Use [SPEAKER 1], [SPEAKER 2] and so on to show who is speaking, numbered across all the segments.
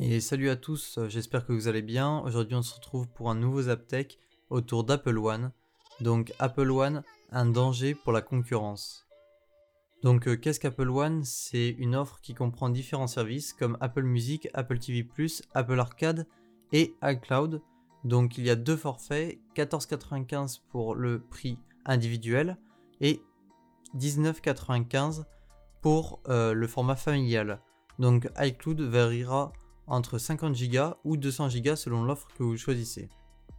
[SPEAKER 1] Et salut à tous, euh, j'espère que vous allez bien. Aujourd'hui on se retrouve pour un nouveau Zaptech autour d'Apple One. Donc Apple One, un danger pour la concurrence. Donc euh, qu'est-ce qu'Apple One? C'est une offre qui comprend différents services comme Apple Music, Apple TV ⁇ Apple Arcade et iCloud. Donc il y a deux forfaits, 14,95 pour le prix individuel et 19,95 pour euh, le format familial. Donc iCloud variera entre 50 Go ou 200 Go selon l'offre que vous choisissez.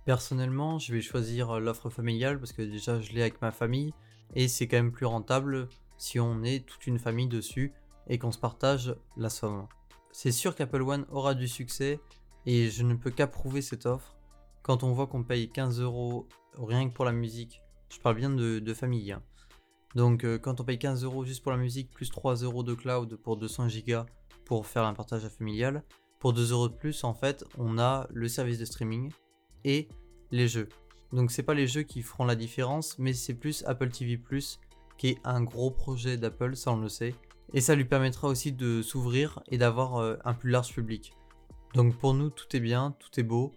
[SPEAKER 1] Personnellement, je vais choisir euh, l'offre familiale parce que déjà je l'ai avec ma famille et c'est quand même plus rentable si on est toute une famille dessus et qu'on se partage la somme. C'est sûr qu'Apple One aura du succès et je ne peux qu'approuver cette offre quand on voit qu'on paye 15 euros rien que pour la musique. Je parle bien de, famille. Hein. Donc euh, quand on paye 15 euros juste pour la musique plus 3 euros de cloud pour 200 Go pour faire un partage familial, pour 2 euros de plus, en fait, on a le service de streaming et les jeux. Donc c'est pas les jeux qui feront la différence, mais c'est plus Apple TV qui est un gros projet d'Apple, ça on le sait. Et ça lui permettra aussi de s'ouvrir et d'avoir euh, un plus large public. Donc pour nous, tout est bien, tout est beau,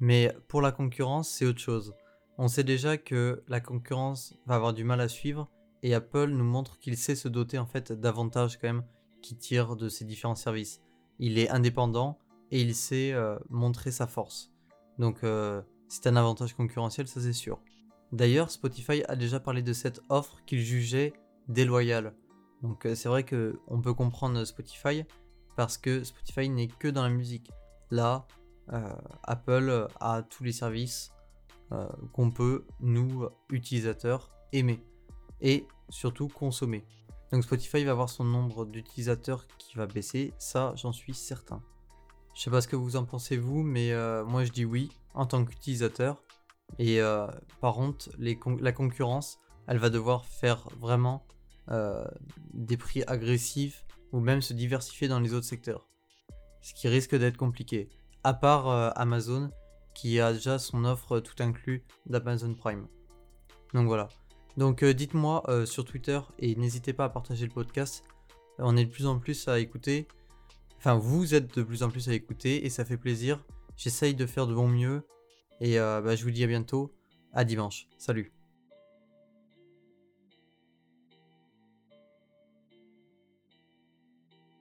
[SPEAKER 1] mais pour la concurrence, c'est autre chose. On sait déjà que la concurrence va avoir du mal à suivre et Apple nous montre qu'il sait se doter en fait d'avantages quand même qui tirent de ces différents services il est indépendant et il sait euh, montrer sa force. Donc euh, c'est un avantage concurrentiel, ça c'est sûr. D'ailleurs, Spotify a déjà parlé de cette offre qu'il jugeait déloyale. Donc euh, c'est vrai que on peut comprendre Spotify parce que Spotify n'est que dans la musique. Là, Apple a tous les services qu'on peut, nous, utilisateurs, aimer et surtout consommer. Donc Spotify va avoir son nombre d'utilisateurs qui va baisser, ça j'en suis certain. Je sais pas ce que vous en pensez vous, mais euh, moi je dis oui en tant qu'utilisateur. Et euh, par contre, la concurrence, elle va devoir faire vraiment euh, des prix agressifs ou même se diversifier dans les autres secteurs. Ce qui risque d'être compliqué. À part Amazon qui a déjà son offre tout inclus d'Amazon Prime. Donc voilà. Donc euh, dites-moi euh, sur Twitter et n'hésitez pas à partager le podcast. On est de plus en plus à écouter. Enfin, vous êtes de plus en plus à écouter et ça fait plaisir. J'essaye de faire de mon mieux. Et euh, bah, je vous dis à bientôt. À dimanche. Salut.